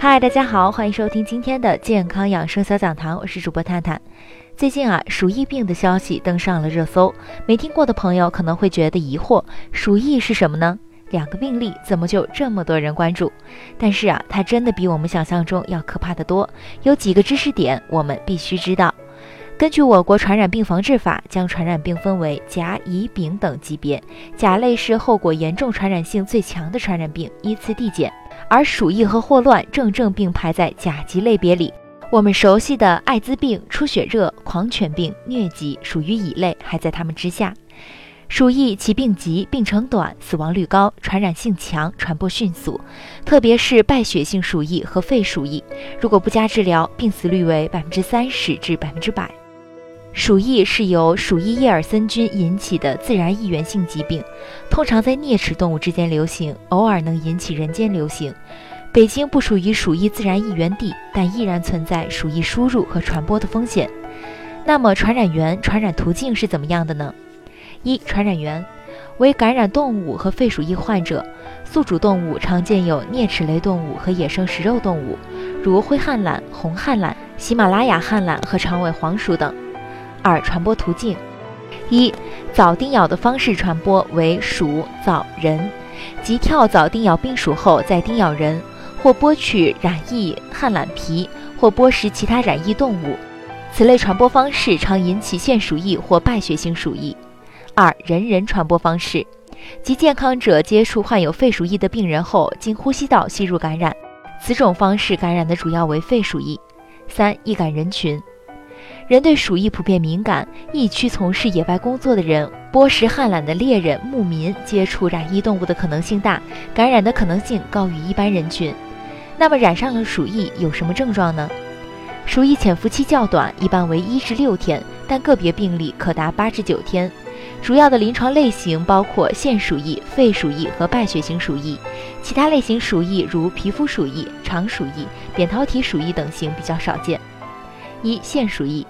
嗨，大家好，欢迎收听今天的健康养生小讲堂，我是主播探探。最近啊，鼠疫病的消息登上了热搜，没听过的朋友可能会觉得疑惑，鼠疫是什么呢？两个病例怎么就这么多人关注？但是啊，它真的比我们想象中要可怕的多。有几个知识点我们必须知道。根据我国传染病防治法，将传染病分为甲、乙、丙等级别，甲类是后果严重、传染性最强的传染病，依次递减。而鼠疫和霍乱正正并排在甲级类别里，我们熟悉的艾滋病、出血热、狂犬病、疟疾属于乙类，还在它们之下。鼠疫其病急、病程短、死亡率高、传染性强、传播迅速，特别是败血性鼠疫和肺鼠疫，如果不加治疗，病死率为百分之三十至百分之百。鼠疫是由鼠疫叶尔森菌引起的自然疫源性疾病，通常在啮齿动物之间流行，偶尔能引起人间流行。北京不属于鼠疫自然疫源地，但依然存在鼠疫输入和传播的风险。那么，传染源、传染途径是怎么样的呢？一、传染源为感染动物和肺鼠疫患者。宿主动物常见有啮齿类动物和野生食肉动物，如灰旱懒、红旱懒、喜马拉雅旱懒和长尾黄鼠等。二、传播途径：一、早叮咬的方式传播为鼠早人，即跳蚤叮咬病鼠后再叮咬人，或剥取染疫旱懒皮，或剥食其他染疫动物。此类传播方式常引起腺鼠疫或败血性鼠疫。二、人人传播方式，即健康者接触患有肺鼠疫的病人后，经呼吸道吸入感染，此种方式感染的主要为肺鼠疫。三、易感人群。人对鼠疫普遍敏感，疫区从事野外工作的人、剥食旱懒的猎人、牧民接触染疫动物的可能性大，感染的可能性高于一般人群。那么染上了鼠疫有什么症状呢？鼠疫潜伏期较短，一般为一至六天，但个别病例可达八至九天。主要的临床类型包括腺鼠疫、肺鼠疫和败血型鼠疫，其他类型鼠疫如皮肤鼠疫、肠鼠疫、扁桃体鼠疫等型比较少见。一、腺鼠疫。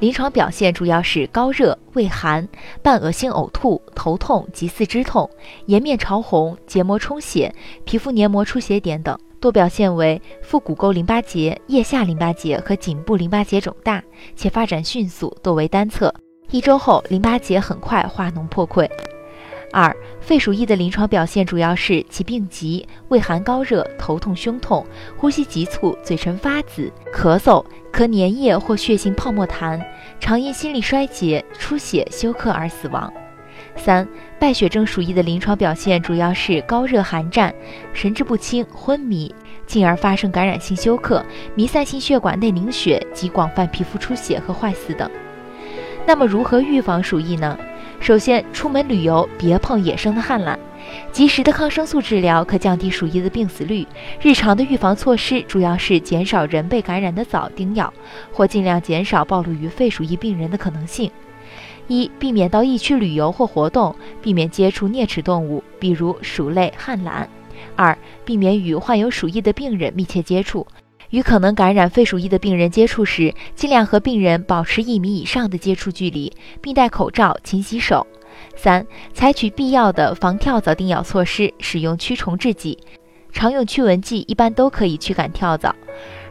临床表现主要是高热、畏寒、伴恶心、呕吐、头痛及四肢痛、颜面潮红、结膜充血、皮肤黏膜出血点等，多表现为腹股沟淋巴结、腋下淋巴结和颈部淋巴结肿大，且发展迅速，多为单侧。一周后，淋巴结很快化脓破溃。二、肺鼠疫的临床表现主要是其病急、畏寒、高热、头痛、胸痛、呼吸急促、嘴唇发紫、咳嗽、咳粘液或血性泡沫痰，常因心力衰竭、出血休克而死亡。三、败血症鼠疫的临床表现主要是高热寒战、神志不清、昏迷，进而发生感染性休克、弥散性血管内凝血及广泛皮肤出血和坏死等。那么，如何预防鼠疫呢？首先，出门旅游别碰野生的旱獭，及时的抗生素治疗可降低鼠疫的病死率。日常的预防措施主要是减少人被感染的早叮咬，或尽量减少暴露于肺鼠疫病人的可能性。一、避免到疫区旅游或活动，避免接触啮齿动物，比如鼠类、旱獭。二、避免与患有鼠疫的病人密切接触。与可能感染肺鼠疫的病人接触时，尽量和病人保持一米以上的接触距离，并戴口罩、勤洗手。三、采取必要的防跳蚤叮咬措施，使用驱虫制剂，常用驱蚊剂一般都可以驱赶跳蚤。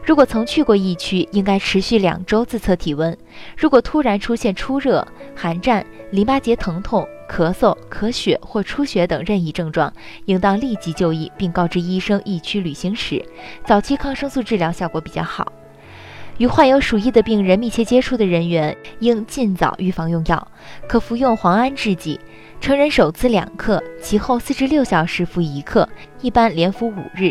如果曾去过疫区，应该持续两周自测体温。如果突然出现出热、寒战、淋巴结疼痛、咳嗽、咳血或出血等任意症状，应当立即就医，并告知医生疫区旅行史。早期抗生素治疗效果比较好。与患有鼠疫的病人密切接触的人员，应尽早预防用药，可服用磺胺制剂，成人首次两克，其后四至六小时服一克，一般连服五日。